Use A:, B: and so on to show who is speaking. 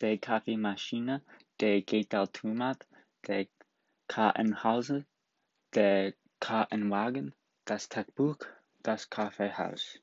A: der Kaffeemaschine, der Geldautomat, der Kartenhaus, der Kartenwagen, das Tagebuch, das Kaffeehaus.